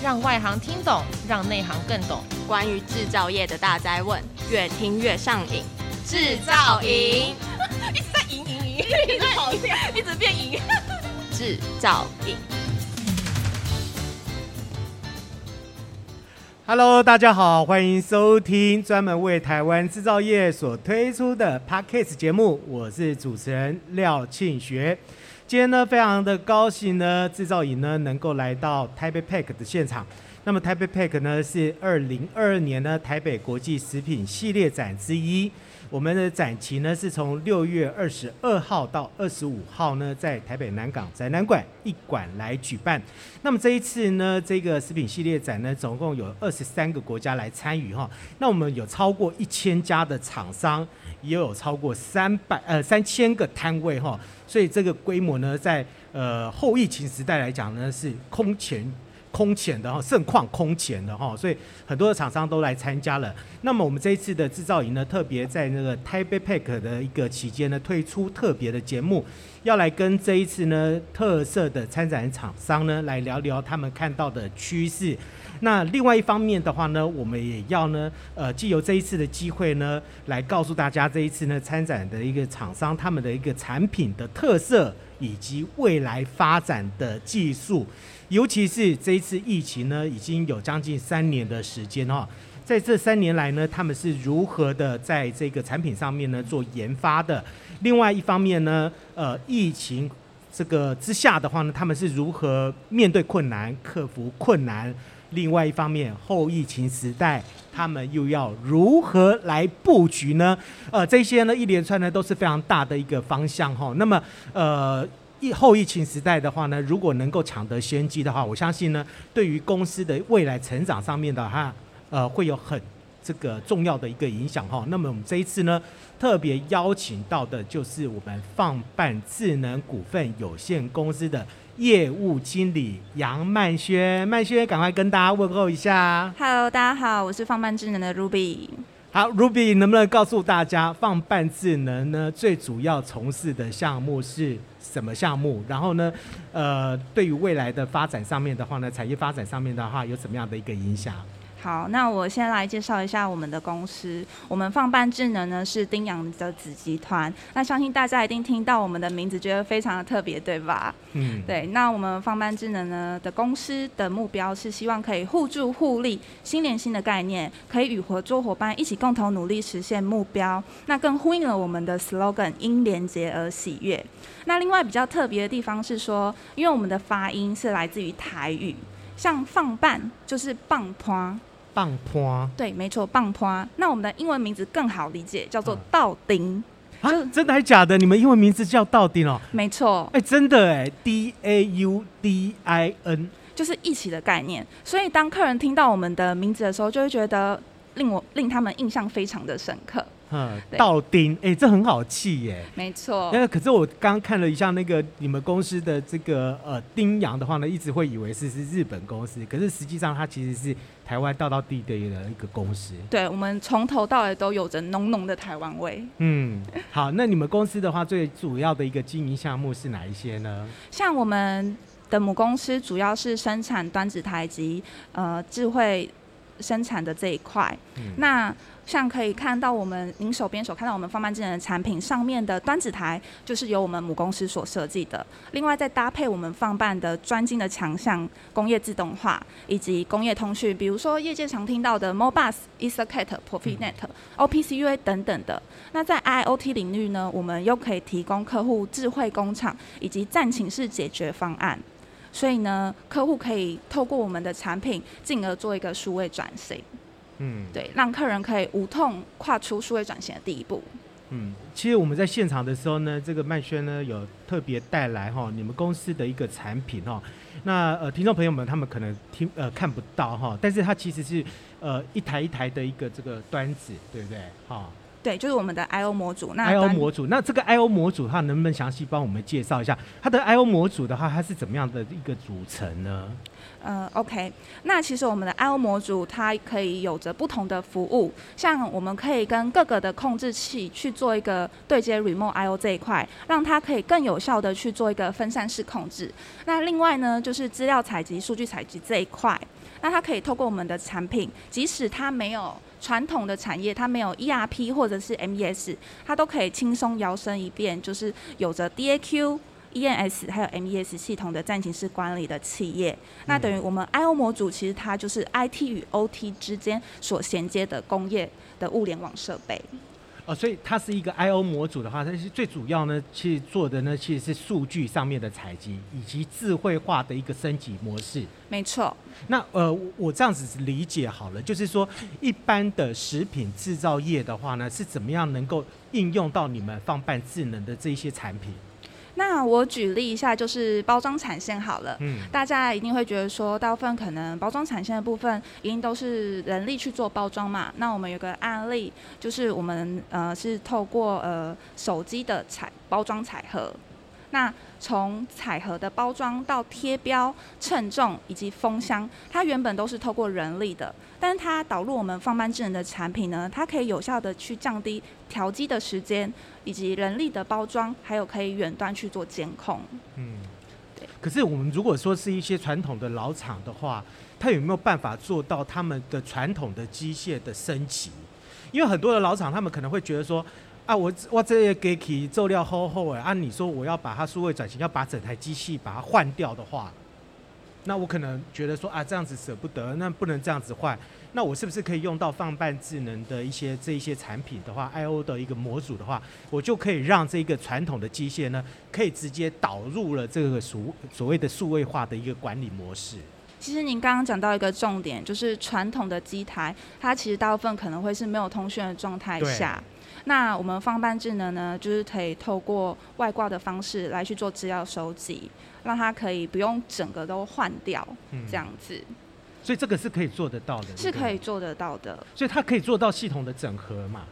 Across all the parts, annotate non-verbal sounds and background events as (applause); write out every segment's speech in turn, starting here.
让外行听懂，让内行更懂。关于制造业的大哉问，越听越上瘾。制造营 (laughs) 一直在赢赢赢，一直跑掉，一直变赢。(laughs) 制造营。Hello，大家好，欢迎收听专门为台湾制造业所推出的 Podcast 节目，我是主持人廖庆学。今天呢，非常的高兴呢，制造营呢能够来到台北 PACK 的现场。那么台北 PACK 呢是二零二二年呢台北国际食品系列展之一。我们的展期呢是从六月二十二号到二十五号呢，在台北南港展览馆一馆来举办。那么这一次呢，这个食品系列展呢，总共有二十三个国家来参与哈。那我们有超过一千家的厂商，也有超过三百呃三千个摊位哈。所以这个规模呢，在呃后疫情时代来讲呢，是空前。空前的哈，盛况空前的哈，所以很多的厂商都来参加了。那么我们这一次的制造营呢，特别在那个台北 PACK 的一个期间呢，推出特别的节目，要来跟这一次呢特色的参展厂商呢来聊聊他们看到的趋势。那另外一方面的话呢，我们也要呢，呃，借由这一次的机会呢，来告诉大家这一次呢参展的一个厂商他们的一个产品的特色以及未来发展的技术。尤其是这一次疫情呢，已经有将近三年的时间哈，在这三年来呢，他们是如何的在这个产品上面呢做研发的？另外一方面呢，呃，疫情这个之下的话呢，他们是如何面对困难、克服困难？另外一方面，后疫情时代，他们又要如何来布局呢？呃，这些呢一连串呢都是非常大的一个方向哈。那么，呃。疫后疫情时代的话呢，如果能够抢得先机的话，我相信呢，对于公司的未来成长上面的话，呃，会有很这个重要的一个影响哈。那么我们这一次呢，特别邀请到的就是我们放办智能股份有限公司的业务经理杨曼轩，曼轩赶快跟大家问候一下。Hello，大家好，我是放办智能的 Ruby。好，Ruby 能不能告诉大家，放半智能呢，最主要从事的项目是？什么项目？然后呢，呃，对于未来的发展上面的话呢，产业发展上面的话，有什么样的一个影响？好，那我先来介绍一下我们的公司。我们放办智能呢是丁洋的子集团。那相信大家一定听到我们的名字，觉得非常的特别，对吧？嗯，对。那我们放办智能呢的公司的目标是希望可以互助互利，心连心的概念，可以与合作伙伴一起共同努力实现目标。那更呼应了我们的 slogan“ 因连结而喜悦”。那另外比较特别的地方是说，因为我们的发音是来自于台语，像放办就是棒坡。棒坡，对，没错，棒坡。那我们的英文名字更好理解，叫做道丁。啊，真的还假的？你们英文名字叫道丁哦？没错。哎，真的哎，D A U D I N，就是一起的概念。所以当客人听到我们的名字的时候，就会觉得令我令他们印象非常的深刻。嗯，道丁，哎、欸，这很好气耶。没错。那可是我刚刚看了一下那个你们公司的这个呃丁洋的话呢，一直会以为是是日本公司，可是实际上它其实是台湾道道地的一个公司。对，我们从头到尾都有着浓浓的台湾味。嗯，好，那你们公司的话，最主要的一个经营项目是哪一些呢？像我们的母公司主要是生产端子台及呃智慧生产的这一块。嗯、那像可以看到，我们您手边所看到我们放办智能的产品上面的端子台，就是由我们母公司所设计的。另外，再搭配我们放办的专精的强项工业自动化以及工业通讯，比如说业界常听到的 MoBus、EtherCAT、Profinet、OPC UA 等等的。那在 IoT 领域呢，我们又可以提供客户智慧工厂以及战情室解决方案。所以呢，客户可以透过我们的产品，进而做一个数位转型。嗯，对，让客人可以无痛跨出数位转型的第一步。嗯，其实我们在现场的时候呢，这个曼轩呢有特别带来哈你们公司的一个产品哈。那呃，听众朋友们他们可能听呃看不到哈，但是它其实是呃一台一台的一个这个端子，对不对？哈。对，就是我们的 I/O 模组。那 I/O 模组，那这个 I/O 模组，它能不能详细帮我们介绍一下它的 I/O 模组的话，它是怎么样的一个组成呢？嗯，OK，那其实我们的 I/O 模组它可以有着不同的服务，像我们可以跟各个的控制器去做一个对接 Remote I/O 这一块，让它可以更有效的去做一个分散式控制。那另外呢，就是资料采集、数据采集这一块。那它可以透过我们的产品，即使它没有传统的产业，它没有 ERP 或者是 MES，它都可以轻松摇身一变，就是有着 DAQ、EMS 还有 MES 系统的战情室管理的企业。那等于我们 I/O 模组其实它就是 IT 与 OT 之间所衔接的工业的物联网设备。哦，所以它是一个 I/O 模组的话，它是最主要呢，其实做的呢，其实是数据上面的采集以及智慧化的一个升级模式。没错。那呃，我这样子理解好了，就是说，一般的食品制造业的话呢，是怎么样能够应用到你们放办智能的这一些产品？那我举例一下，就是包装产线好了。嗯，大家一定会觉得说，大部分可能包装产线的部分，一定都是人力去做包装嘛。那我们有个案例，就是我们呃是透过呃手机的彩包装彩盒。那从彩盒的包装到贴标、称重以及封箱，它原本都是透过人力的，但是它导入我们放慢智能的产品呢，它可以有效的去降低调机的时间，以及人力的包装，还有可以远端去做监控。嗯，对。可是我们如果说是一些传统的老厂的话，它有没有办法做到他们的传统的机械的升级？因为很多的老厂，他们可能会觉得说。啊，我我这些机器做料厚厚哎，按、啊、你说我要把它数位转型，要把整台机器把它换掉的话，那我可能觉得说啊，这样子舍不得，那不能这样子换，那我是不是可以用到放半智能的一些这一些产品的话，I/O 的一个模组的话，我就可以让这个传统的机械呢，可以直接导入了这个数所谓的数位化的一个管理模式。其实您刚刚讲到一个重点，就是传统的机台，它其实大部分可能会是没有通讯的状态下。那我们放办智能呢，就是可以透过外挂的方式来去做资料收集，让它可以不用整个都换掉，这样子。嗯。所以这个是可以做得到的，是可以做得到的。所以它可以做到系统的整合嘛？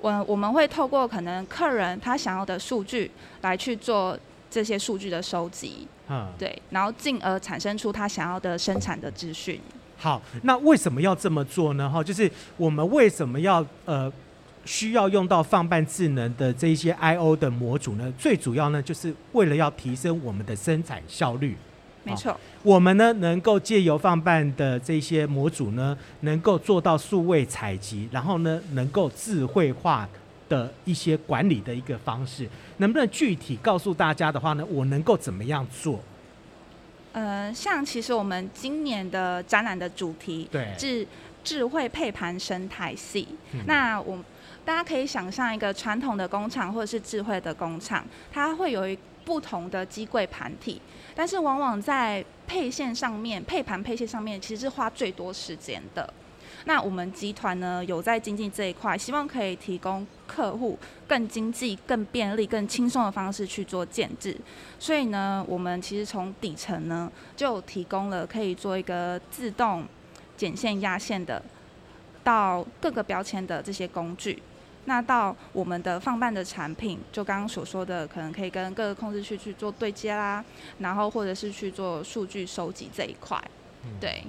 我我们会透过可能客人他想要的数据来去做这些数据的收集，嗯，对，然后进而产生出他想要的生产的资讯。好，那为什么要这么做呢？哈，就是我们为什么要呃？需要用到放办智能的这一些 I/O 的模组呢，最主要呢，就是为了要提升我们的生产效率。没错，我们呢能够借由放办的这些模组呢，能够做到数位采集，然后呢能够智慧化的一些管理的一个方式。能不能具体告诉大家的话呢？我能够怎么样做？呃，像其实我们今年的展览的主题对是智慧配盘生态系。嗯、那我。大家可以想象一个传统的工厂或者是智慧的工厂，它会有一不同的机柜盘体，但是往往在配线上面、配盘配线上面，其实是花最多时间的。那我们集团呢，有在经济这一块，希望可以提供客户更经济、更便利、更轻松的方式去做建置。所以呢，我们其实从底层呢，就提供了可以做一个自动剪线、压线的，到各个标签的这些工具。那到我们的放办的产品，就刚刚所说的，可能可以跟各个控制区去做对接啦，然后或者是去做数据收集这一块，对。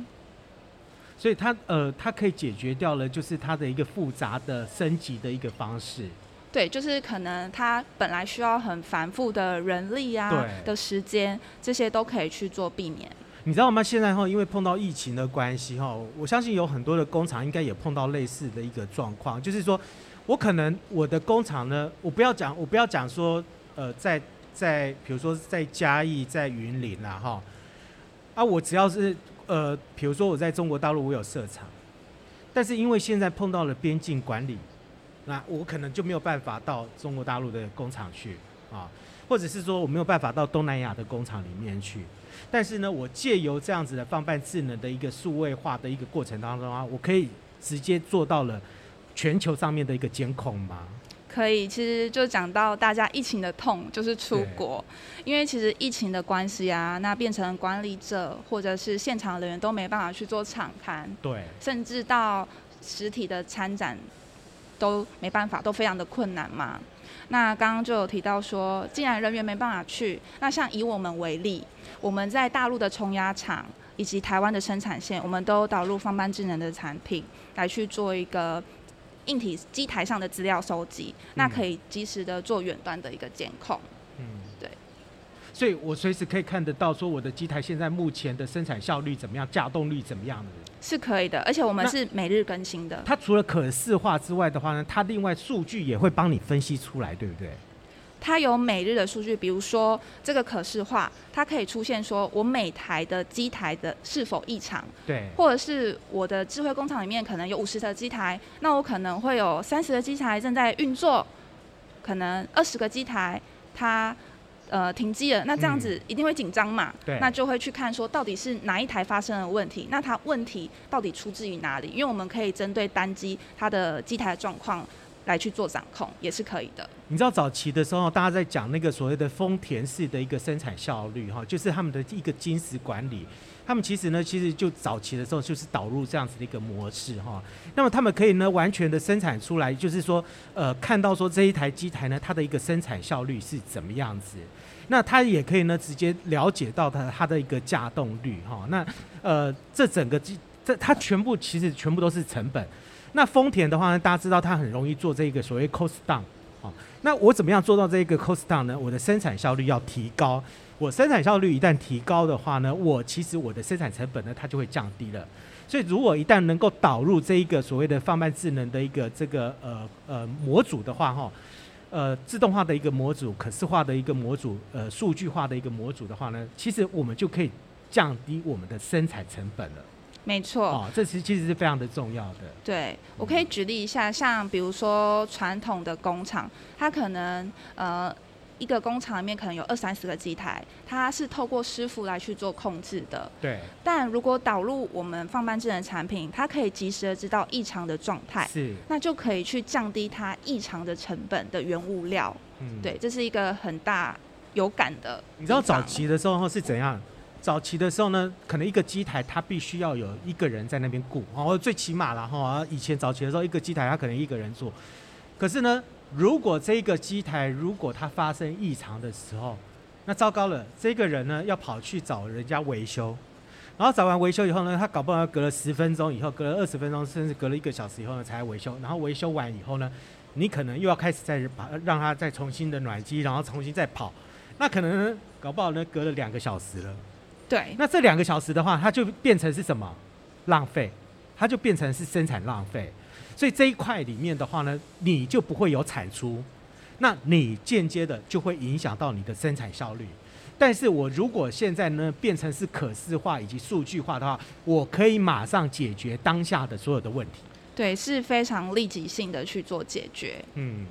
所以它呃，它可以解决掉了，就是它的一个复杂的升级的一个方式。对，就是可能它本来需要很繁复的人力啊的时间，这些都可以去做避免。你知道吗？现在哈，因为碰到疫情的关系哈，我相信有很多的工厂应该也碰到类似的一个状况，就是说。我可能我的工厂呢，我不要讲，我不要讲说，呃，在在比如说在嘉义，在云林啦哈，啊，我只要是呃，比如说我在中国大陆我有设厂，但是因为现在碰到了边境管理，那我可能就没有办法到中国大陆的工厂去啊，或者是说我没有办法到东南亚的工厂里面去，但是呢，我借由这样子的放办智能的一个数位化的一个过程当中啊，我可以直接做到了。全球上面的一个监控吗？可以，其实就讲到大家疫情的痛，就是出国，因为其实疫情的关系啊，那变成管理者或者是现场人员都没办法去做场刊，对，甚至到实体的参展都没办法，都非常的困难嘛。那刚刚就有提到说，既然人员没办法去，那像以我们为例，我们在大陆的冲压厂以及台湾的生产线，我们都导入放班智能的产品来去做一个。硬体机台上的资料收集，那可以及时的做远端的一个监控。嗯，对。所以我随时可以看得到说我的机台现在目前的生产效率怎么样，架动率怎么样的。是可以的，而且我们是每日更新的。它除了可视化之外的话呢，它另外数据也会帮你分析出来，对不对？它有每日的数据，比如说这个可视化，它可以出现说我每台的机台的是否异常，对，或者是我的智慧工厂里面可能有五十台机台，那我可能会有三十个机台正在运作，可能二十个机台它呃停机了，那这样子一定会紧张嘛，对，那就会去看说到底是哪一台发生了问题，那它问题到底出自于哪里？因为我们可以针对单机它的机台的状况。来去做掌控也是可以的。你知道早期的时候，大家在讲那个所谓的丰田式的一个生产效率哈，就是他们的一个金石管理。他们其实呢，其实就早期的时候就是导入这样子的一个模式哈。那么他们可以呢，完全的生产出来，就是说，呃，看到说这一台机台呢，它的一个生产效率是怎么样子。那他也可以呢，直接了解到它它的一个稼动率哈。那呃，这整个机这它全部其实全部都是成本。那丰田的话呢，大家知道它很容易做这个所谓 cost down，好，那我怎么样做到这个 cost down 呢？我的生产效率要提高，我生产效率一旦提高的话呢，我其实我的生产成本呢，它就会降低了。所以如果一旦能够导入这一个所谓的放慢智能的一个这个呃呃模组的话，哈，呃自动化的一个模组、可视化的一个模组、呃数据化的一个模组的话呢，其实我们就可以降低我们的生产成本了。没错，哦，这其实其实是非常的重要的。对，我可以举例一下，像比如说传统的工厂，它可能呃一个工厂里面可能有二三十个机台，它是透过师傅来去做控制的。对。但如果导入我们放慢智能产品，它可以及时的知道异常的状态，是，那就可以去降低它异常的成本的原物料。嗯，对，这是一个很大有感的。你知道早期的时候是怎样？早期的时候呢，可能一个机台它必须要有一个人在那边顾，哦，最起码了哈。以前早期的时候，一个机台它可能一个人做。可是呢，如果这个机台如果它发生异常的时候，那糟糕了，这个人呢要跑去找人家维修，然后找完维修以后呢，他搞不好要隔了十分钟以后，隔了二十分钟，甚至隔了一个小时以后呢才维修。然后维修完以后呢，你可能又要开始再把让他再重新的暖机，然后重新再跑，那可能搞不好呢隔了两个小时了。对，那这两个小时的话，它就变成是什么？浪费，它就变成是生产浪费。所以这一块里面的话呢，你就不会有产出，那你间接的就会影响到你的生产效率。但是我如果现在呢变成是可视化以及数据化的话，我可以马上解决当下的所有的问题。对，是非常立即性的去做解决。嗯，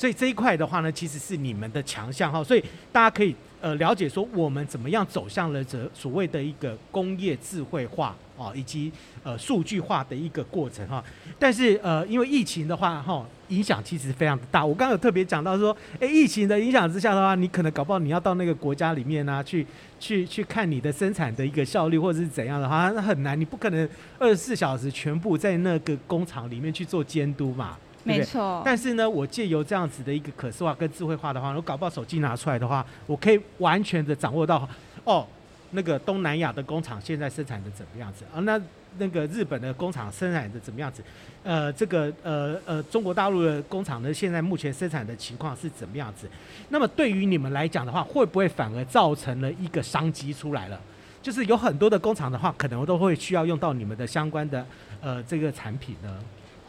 所以这一块的话呢，其实是你们的强项哈。所以大家可以。呃，了解说我们怎么样走向了这所谓的一个工业智慧化啊，以及呃数据化的一个过程哈。但是呃，因为疫情的话哈，影响其实非常的大。我刚刚有特别讲到说，诶，疫情的影响之下的话，你可能搞不好你要到那个国家里面呢、去去去看你的生产的一个效率或者是怎样的话，那很难，你不可能二十四小时全部在那个工厂里面去做监督嘛。没错，但是呢，我借由这样子的一个可视化跟智慧化的话，我搞不好手机拿出来的话，我可以完全的掌握到，哦，那个东南亚的工厂现在生产的怎么样子啊？那那个日本的工厂生产的怎么样子？呃，这个呃呃，中国大陆的工厂呢，现在目前生产的情况是怎么样子？那么对于你们来讲的话，会不会反而造成了一个商机出来了？就是有很多的工厂的话，可能都会需要用到你们的相关的呃这个产品呢？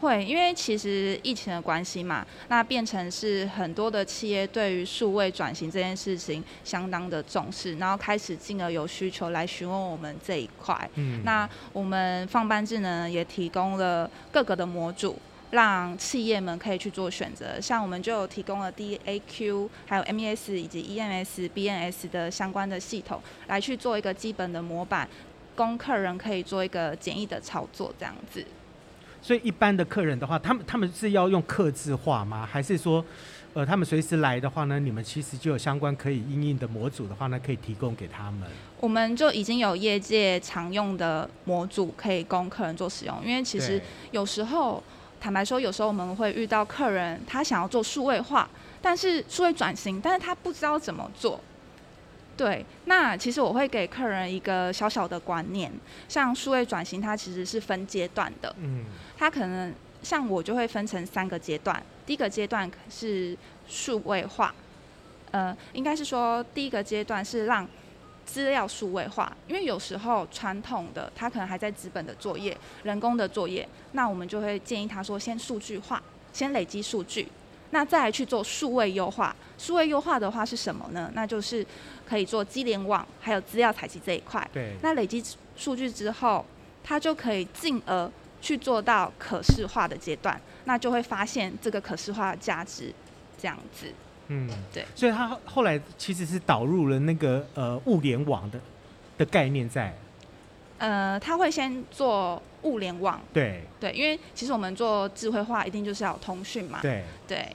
会，因为其实疫情的关系嘛，那变成是很多的企业对于数位转型这件事情相当的重视，然后开始进而有需求来询问我们这一块。嗯，那我们放班智能也提供了各个的模组，让企业们可以去做选择。像我们就有提供了 DAQ，还有 MES 以及 EMS、BNS 的相关的系统，来去做一个基本的模板，供客人可以做一个简易的操作，这样子。所以一般的客人的话，他们他们是要用客制化吗？还是说，呃，他们随时来的话呢，你们其实就有相关可以应用的模组的话呢，可以提供给他们？我们就已经有业界常用的模组可以供客人做使用。因为其实有时候，坦白说，有时候我们会遇到客人他想要做数位化，但是数位转型，但是他不知道怎么做。对，那其实我会给客人一个小小的观念，像数位转型，它其实是分阶段的。嗯，它可能像我就会分成三个阶段，第一个阶段是数位化，呃，应该是说第一个阶段是让资料数位化，因为有时候传统的它可能还在纸本的作业、人工的作业，那我们就会建议他说先数据化，先累积数据，那再来去做数位优化。数位优化的话是什么呢？那就是可以做机联网，还有资料采集这一块。对。那累积数据之后，它就可以进而去做到可视化的阶段，那就会发现这个可视化的价值，这样子。嗯，对，所以他后来其实是导入了那个呃物联网的的概念在。呃，他会先做物联网。对。对，因为其实我们做智慧化一定就是要有通讯嘛。对。对。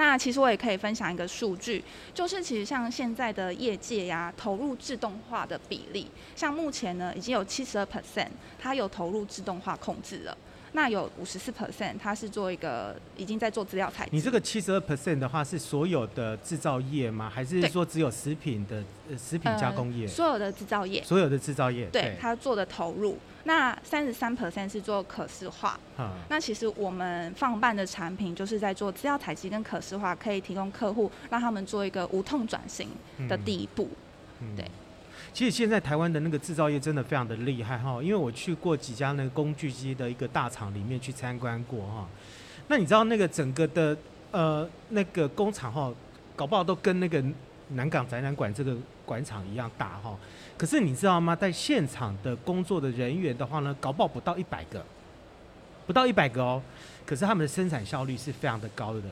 那其实我也可以分享一个数据，就是其实像现在的业界呀，投入自动化的比例，像目前呢已经有七十二 percent，它有投入自动化控制了。那有五十四 percent，它是做一个已经在做资料采集。你这个七十二 percent 的话，是所有的制造业吗？还是说只有食品的呃食品加工业？呃，所有的制造业。所有的制造业。对，它做的投入。那三十三 percent 是做可视化。嗯。那其实我们放办的产品就是在做资料采集跟可视化，可以提供客户让他们做一个无痛转型的第一步。嗯。对。其实现在台湾的那个制造业真的非常的厉害哈，因为我去过几家那个工具机的一个大厂里面去参观过哈。那你知道那个整个的呃那个工厂哈，搞不好都跟那个南港展览馆这个馆场一样大哈。可是你知道吗？在现场的工作的人员的话呢，搞不好不到一百个，不到一百个哦。可是他们的生产效率是非常的高的。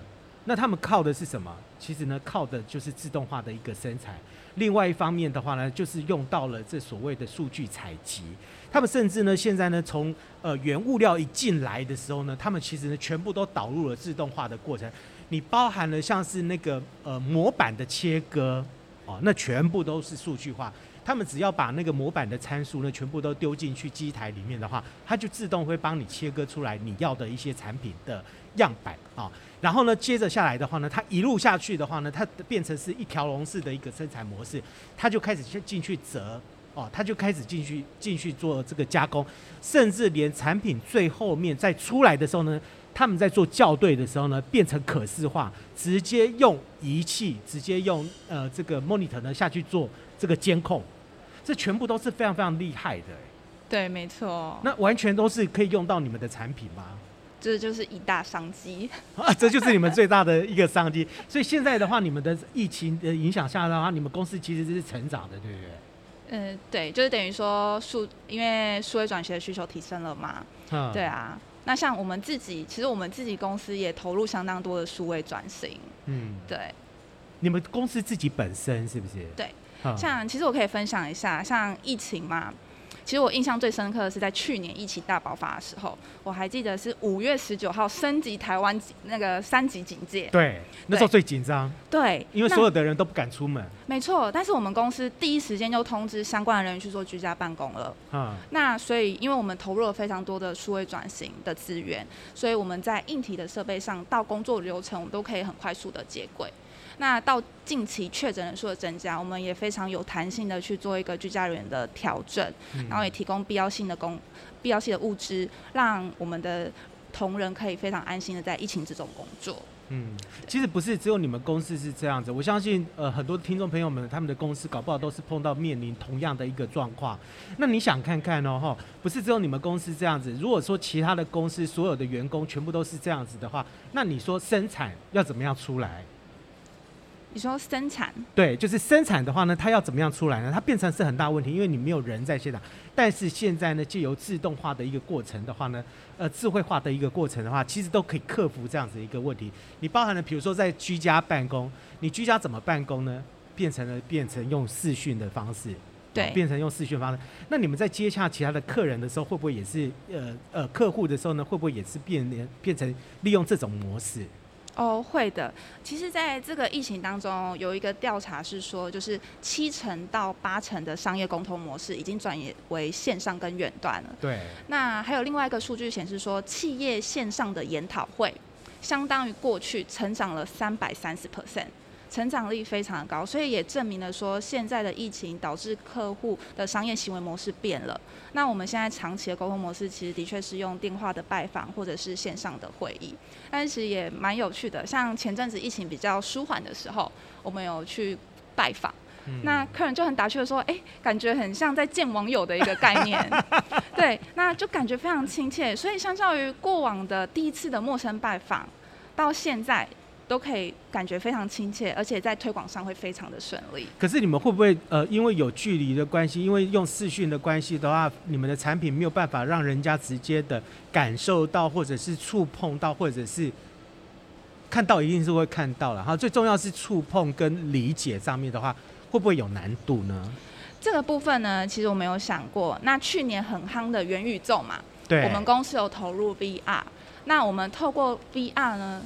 那他们靠的是什么？其实呢，靠的就是自动化的一个生产。另外一方面的话呢，就是用到了这所谓的数据采集。他们甚至呢，现在呢，从呃原物料一进来的时候呢，他们其实呢，全部都导入了自动化的过程。你包含了像是那个呃模板的切割哦，那全部都是数据化。他们只要把那个模板的参数呢，全部都丢进去机台里面的话，它就自动会帮你切割出来你要的一些产品的样板啊。然后呢，接着下来的话呢，它一路下去的话呢，它变成是一条龙式的一个生产模式，它就开始去进去折，哦，它就开始进去进去做这个加工，甚至连产品最后面再出来的时候呢，他们在做校对的时候呢，变成可视化，直接用仪器，直接用呃这个 monitor 呢下去做这个监控，这全部都是非常非常厉害的。对，没错。那完全都是可以用到你们的产品吗？这就是一大商机啊！这就是你们最大的一个商机。(laughs) 所以现在的话，你们的疫情的影响下的话，你们公司其实是成长的，对不对？嗯、呃，对，就是等于说数，因为数位转型的需求提升了嘛。嗯。对啊，那像我们自己，其实我们自己公司也投入相当多的数位转型。嗯。对。你们公司自己本身是不是？对。像其实我可以分享一下，像疫情嘛。其实我印象最深刻的是在去年疫情大爆发的时候，我还记得是五月十九号升级台湾那个三级警戒。对，那时候最紧张。对，因为所有的人都不敢出门。没错，但是我们公司第一时间就通知相关的人员去做居家办公了。嗯。那所以，因为我们投入了非常多的数位转型的资源，所以我们在硬体的设备上到工作流程，我们都可以很快速的接轨。那到近期确诊人数的增加，我们也非常有弹性的去做一个居家人员的调整，嗯、然后也提供必要性的工、必要性的物资，让我们的同仁可以非常安心的在疫情之中工作。嗯，其实不是只有你们公司是这样子，我相信呃很多听众朋友们他们的公司搞不好都是碰到面临同样的一个状况。那你想看看哦，哈，不是只有你们公司这样子，如果说其他的公司所有的员工全部都是这样子的话，那你说生产要怎么样出来？你说生产？对，就是生产的话呢，它要怎么样出来呢？它变成是很大问题，因为你没有人在现场。但是现在呢，借由自动化的一个过程的话呢，呃，智慧化的一个过程的话，其实都可以克服这样子一个问题。你包含了，比如说在居家办公，你居家怎么办公呢？变成了变成用视讯的方式，对，变成用视讯方式。那你们在接洽其他的客人的时候，会不会也是呃呃客户的时候呢？会不会也是变变成利用这种模式？哦，会的。其实，在这个疫情当中，有一个调查是说，就是七成到八成的商业沟通模式已经转移为线上跟远端了。对。那还有另外一个数据显示说，企业线上的研讨会相当于过去成长了三百三十 percent。成长力非常高，所以也证明了说，现在的疫情导致客户的商业行为模式变了。那我们现在长期的沟通模式，其实的确是用电话的拜访或者是线上的会议，但是其实也蛮有趣的。像前阵子疫情比较舒缓的时候，我们有去拜访，嗯、那客人就很打趣的说：“哎、欸，感觉很像在见网友的一个概念。(laughs) ”对，那就感觉非常亲切。所以相较于过往的第一次的陌生拜访，到现在。都可以感觉非常亲切，而且在推广上会非常的顺利。可是你们会不会呃，因为有距离的关系，因为用视讯的关系的话，你们的产品没有办法让人家直接的感受到，或者是触碰到，或者是看到，一定是会看到了。哈，最重要是触碰跟理解上面的话，会不会有难度呢？这个部分呢，其实我没有想过。那去年很夯的元宇宙嘛，对，我们公司有投入 VR。那我们透过 VR 呢，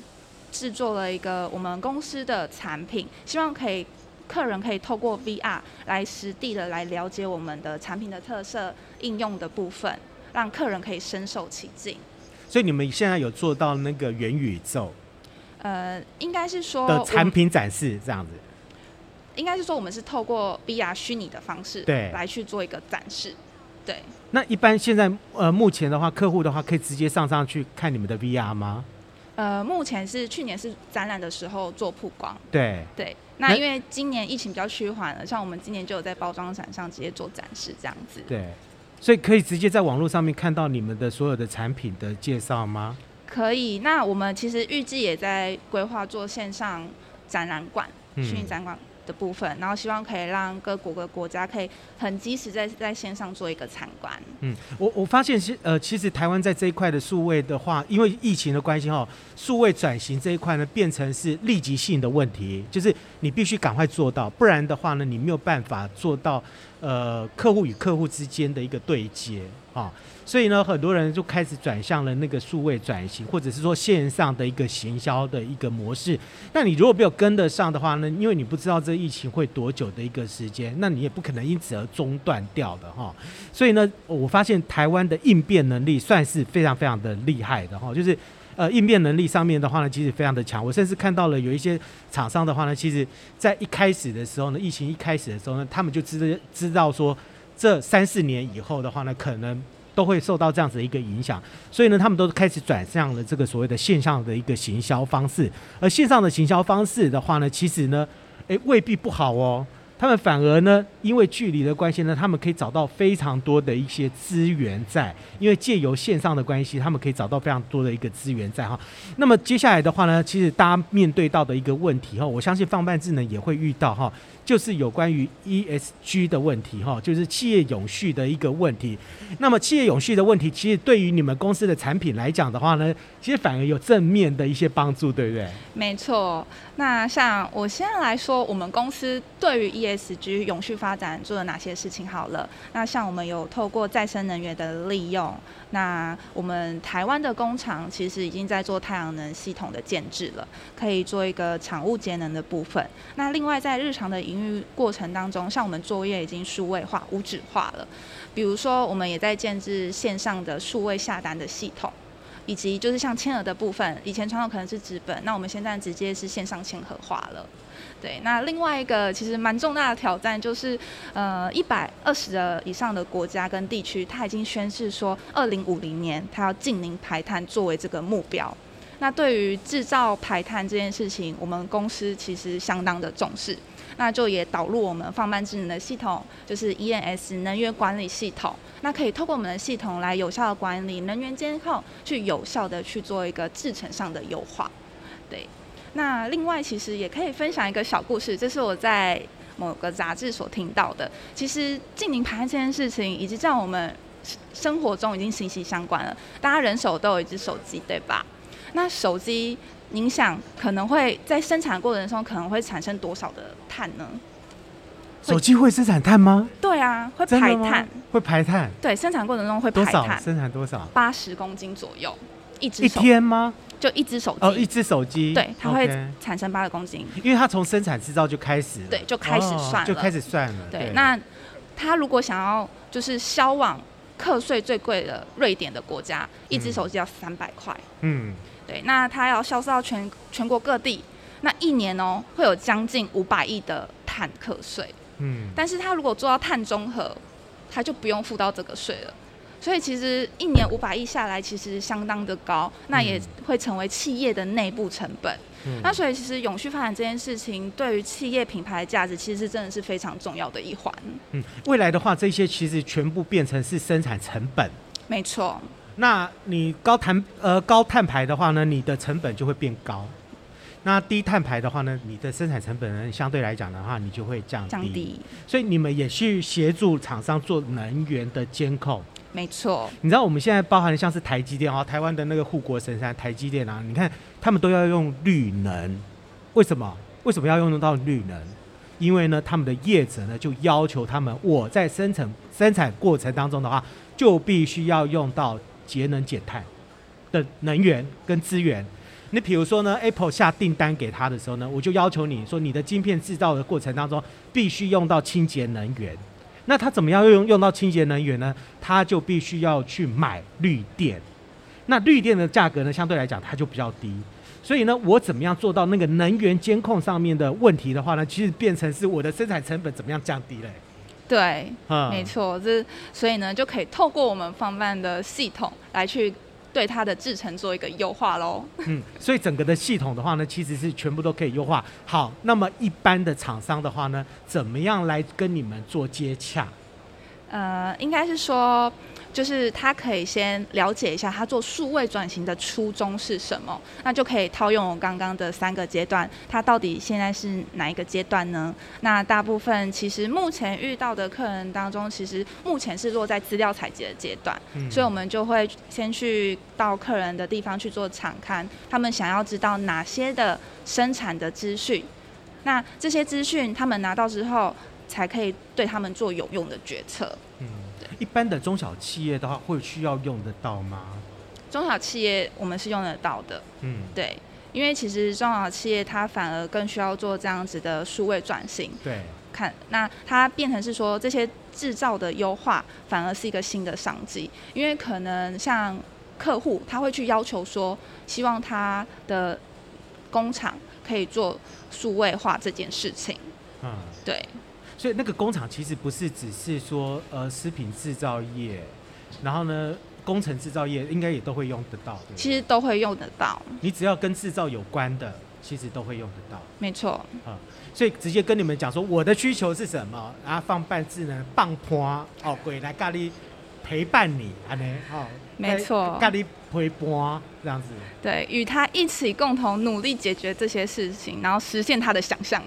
制作了一个我们公司的产品，希望可以客人可以透过 VR 来实地的来了解我们的产品的特色、应用的部分，让客人可以深受其境。所以你们现在有做到那个元宇宙？呃，应该是说的产品展示这样子。应该是说我们是透过 VR 虚拟的方式，对，来去做一个展示。对。那一般现在呃目前的话，客户的话可以直接上上去看你们的 VR 吗？呃，目前是去年是展览的时候做曝光，对对。那因为今年疫情比较趋缓了，像我们今年就有在包装展上直接做展示这样子。对，所以可以直接在网络上面看到你们的所有的产品的介绍吗？可以。那我们其实预计也在规划做线上展览馆，虚拟展馆。部分，然后希望可以让各国的国家可以很及时在在线上做一个参观。嗯，我我发现是呃，其实台湾在这一块的数位的话，因为疫情的关系哈，数位转型这一块呢，变成是立即性的问题，就是你必须赶快做到，不然的话呢，你没有办法做到呃客户与客户之间的一个对接啊。所以呢，很多人就开始转向了那个数位转型，或者是说线上的一个行销的一个模式。那你如果没有跟得上的话呢，因为你不知道这疫情会多久的一个时间，那你也不可能因此而中断掉的哈。所以呢，我发现台湾的应变能力算是非常非常的厉害的哈，就是呃应变能力上面的话呢，其实非常的强。我甚至看到了有一些厂商的话呢，其实在一开始的时候呢，疫情一开始的时候呢，他们就知知道说这三四年以后的话呢，可能。都会受到这样子的一个影响，所以呢，他们都开始转向了这个所谓的线上的一个行销方式。而线上的行销方式的话呢，其实呢，诶，未必不好哦。他们反而呢，因为距离的关系呢，他们可以找到非常多的一些资源在。因为借由线上的关系，他们可以找到非常多的一个资源在哈。那么接下来的话呢，其实大家面对到的一个问题哈，我相信放慢智能也会遇到哈，就是有关于 ESG 的问题哈，就是企业永续的一个问题。那么企业永续的问题，其实对于你们公司的产品来讲的话呢，其实反而有正面的一些帮助，对不对？没错。那像我现在来说，我们公司对于 ESG 永续发展做了哪些事情？好了，那像我们有透过再生能源的利用，那我们台湾的工厂其实已经在做太阳能系统的建置了，可以做一个厂务节能的部分。那另外在日常的营运过程当中，像我们作业已经数位化、无纸化了，比如说我们也在建置线上的数位下单的系统。以及就是像签额的部分，以前传统可能是纸本，那我们现在直接是线上签核化了。对，那另外一个其实蛮重大的挑战就是，呃，一百二十的以上的国家跟地区，它已经宣示说，二零五零年它要净零排碳作为这个目标。那对于制造排碳这件事情，我们公司其实相当的重视。那就也导入我们放慢智能的系统，就是 ENS 能源管理系统。那可以透过我们的系统来有效的管理能源监控，去有效的去做一个制程上的优化。对，那另外其实也可以分享一个小故事，这是我在某个杂志所听到的。其实净零排碳这件事情，以及在我们生活中已经息息相关了。大家人手都有一只手机，对吧？那手机。影响可能会在生产过程中可能会产生多少的碳呢？手机会生产碳吗？对啊，会排碳。会排碳。对，生产过程中会排碳。多少？生产多少？八十公斤左右，一只手。一天吗？就一只手机。哦，一只手机。对，它会产生八十公斤。因为它从生产制造就开始。对，就开始算了。就开始算了。对，那他如果想要就是销往课税最贵的瑞典的国家，嗯、一只手机要三百块。嗯。对，那他要销售到全全国各地，那一年哦会有将近五百亿的碳课税。嗯，但是他如果做到碳中和，他就不用付到这个税了。所以其实一年五百亿下来，其实相当的高，那也会成为企业的内部成本。嗯、那所以其实永续发展这件事情，对于企业品牌的价值，其实是真的是非常重要的一环。嗯，未来的话，这些其实全部变成是生产成本。没错。那你高碳呃高碳排的话呢，你的成本就会变高。那低碳排的话呢，你的生产成本呢，相对来讲的话，你就会降低。降低。所以你们也去协助厂商做能源的监控。没错，你知道我们现在包含的像是台积电啊，台湾的那个护国神山台积电啊，你看他们都要用绿能，为什么？为什么要用到绿能？因为呢，他们的业者呢就要求他们，我在生产生产过程当中的话，就必须要用到节能减碳的能源跟资源。你比如说呢，Apple 下订单给他的时候呢，我就要求你说，你的晶片制造的过程当中必须用到清洁能源。那他怎么样用用到清洁能源呢？他就必须要去买绿电。那绿电的价格呢，相对来讲它就比较低。所以呢，我怎么样做到那个能源监控上面的问题的话呢？其实变成是我的生产成本怎么样降低嘞？对，嗯，没错，这所以呢，就可以透过我们放办的系统来去。对它的制程做一个优化喽。嗯，所以整个的系统的话呢，其实是全部都可以优化。好，那么一般的厂商的话呢，怎么样来跟你们做接洽？呃，应该是说。就是他可以先了解一下他做数位转型的初衷是什么，那就可以套用我刚刚的三个阶段，他到底现在是哪一个阶段呢？那大部分其实目前遇到的客人当中，其实目前是落在资料采集的阶段，嗯，所以我们就会先去到客人的地方去做场刊，他们想要知道哪些的生产的资讯，那这些资讯他们拿到之后，才可以对他们做有用的决策。嗯。一般的中小企业的话，会需要用得到吗？中小企业我们是用得到的，嗯，对，因为其实中小企业它反而更需要做这样子的数位转型，对，看那它变成是说这些制造的优化反而是一个新的商机，因为可能像客户他会去要求说，希望他的工厂可以做数位化这件事情，嗯，对。所以那个工厂其实不是只是说呃食品制造业，然后呢工程制造业应该也都会用得到，对对？其实都会用得到。你只要跟制造有关的，其实都会用得到。没错。啊，所以直接跟你们讲说我的需求是什么，然后放半智能棒坡哦，鬼来咖喱陪伴你，安尼哦，没错，咖喱陪伴这样子。对，与他一起共同努力解决这些事情，然后实现他的想象。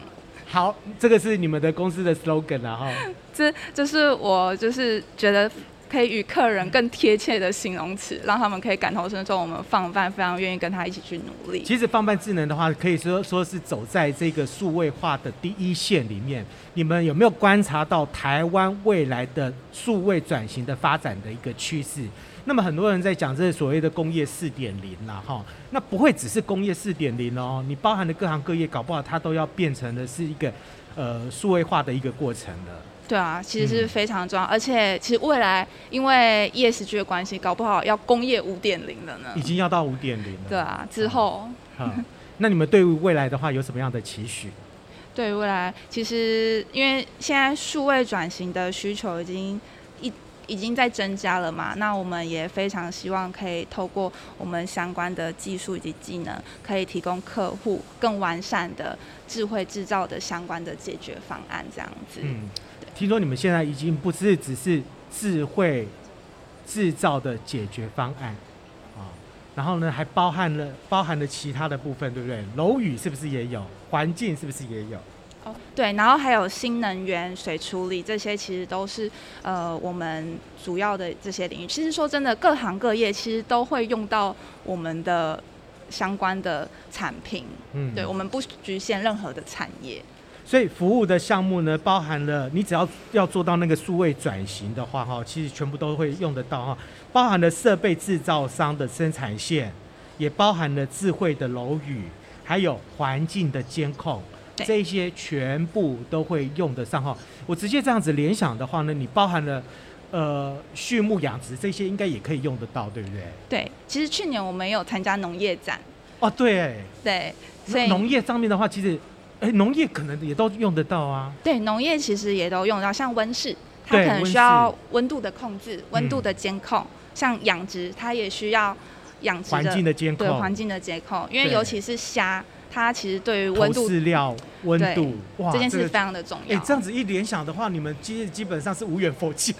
好，这个是你们的公司的 slogan 啊，哈。这这是我就是觉得可以与客人更贴切的形容词，让他们可以感同身受。我们放饭非常愿意跟他一起去努力。其实放饭智能的话，可以说说是走在这个数位化的第一线里面。你们有没有观察到台湾未来的数位转型的发展的一个趋势？那么很多人在讲这所谓的工业四点零了哈，那不会只是工业四点零哦，你包含的各行各业，搞不好它都要变成的是一个呃数位化的一个过程了。对啊，其实是非常重要，嗯、而且其实未来因为 ESG 的关系，搞不好要工业五点零了呢。已经要到五点零了。对啊，之后。好，那你们对未来的话有什么样的期许？对于未来，其实因为现在数位转型的需求已经。已经在增加了嘛？那我们也非常希望可以透过我们相关的技术以及技能，可以提供客户更完善的智慧制造的相关的解决方案，这样子。嗯，听说你们现在已经不是只是智慧制造的解决方案啊，然后呢，还包含了包含了其他的部分，对不对？楼宇是不是也有？环境是不是也有？对，然后还有新能源、水处理这些，其实都是呃我们主要的这些领域。其实说真的，各行各业其实都会用到我们的相关的产品。嗯，对，我们不局限任何的产业。所以服务的项目呢，包含了你只要要做到那个数位转型的话，哈，其实全部都会用得到哈。包含了设备制造商的生产线，也包含了智慧的楼宇，还有环境的监控。这些全部都会用得上哈。我直接这样子联想的话呢，你包含了呃畜牧养殖这些，应该也可以用得到，对不对？对，其实去年我们有参加农业展。哦，对。对，所以农业上面的话，其实，哎，农业可能也都用得到啊。对，农业其实也都用得到，像温室，它可能需要温度的控制、温度的监控；嗯、像养殖，它也需要养殖环境的监控，对环境的监控。因为尤其是虾，它其实对于温度、饲料温度哇，这件事非常的重要。哎，这样子一联想的话，你们基基本上是无远弗届。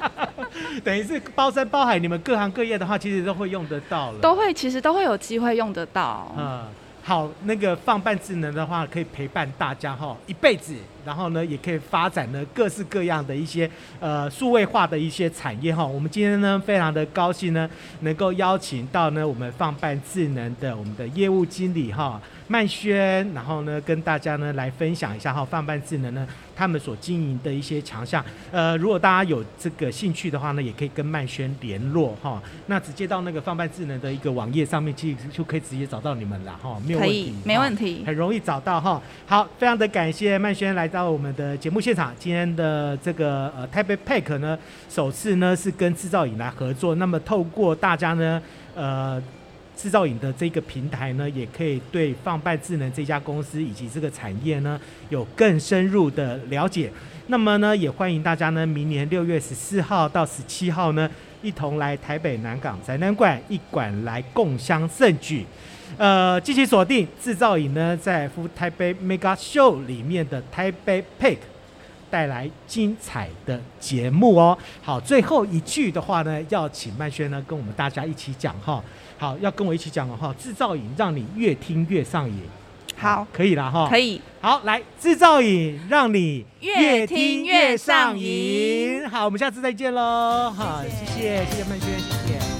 (laughs) 等于是包山包海，你们各行各业的话，其实都会用得到了。都会，其实都会有机会用得到。嗯，好，那个放办智能的话，可以陪伴大家哈一辈子。然后呢，也可以发展呢各式各样的一些呃数位化的一些产业哈。我们今天呢，非常的高兴呢，能够邀请到呢我们放办智能的我们的业务经理哈曼轩，然后呢跟大家呢来分享一下哈放办智能呢他们所经营的一些强项。呃，如果大家有这个兴趣的话呢，也可以跟曼轩联络哈。那直接到那个放办智能的一个网页上面去，就可以直接找到你们了哈，没有问题，可以，没问题，很容易找到哈。好，非常的感谢曼轩来。到我们的节目现场，今天的这个呃台北 PACK 呢，首次呢是跟制造影来合作。那么透过大家呢，呃制造影的这个平台呢，也可以对放办智能这家公司以及这个产业呢有更深入的了解。那么呢，也欢迎大家呢，明年六月十四号到十七号呢，一同来台北南港展览馆一馆来共襄盛举。呃，继续锁定制造影呢，在 FOOD TAIPEI Mega Show 里面的台北 Pick 带来精彩的节目哦。好，最后一句的话呢，要请曼轩呢跟我们大家一起讲哈。好，要跟我一起讲了哈。制造瘾让你越听越上瘾。好，可以了哈。可以。好，来，制造瘾让你越听越上瘾。好，我们下次再见喽。好，谢谢，谢谢曼轩，谢谢。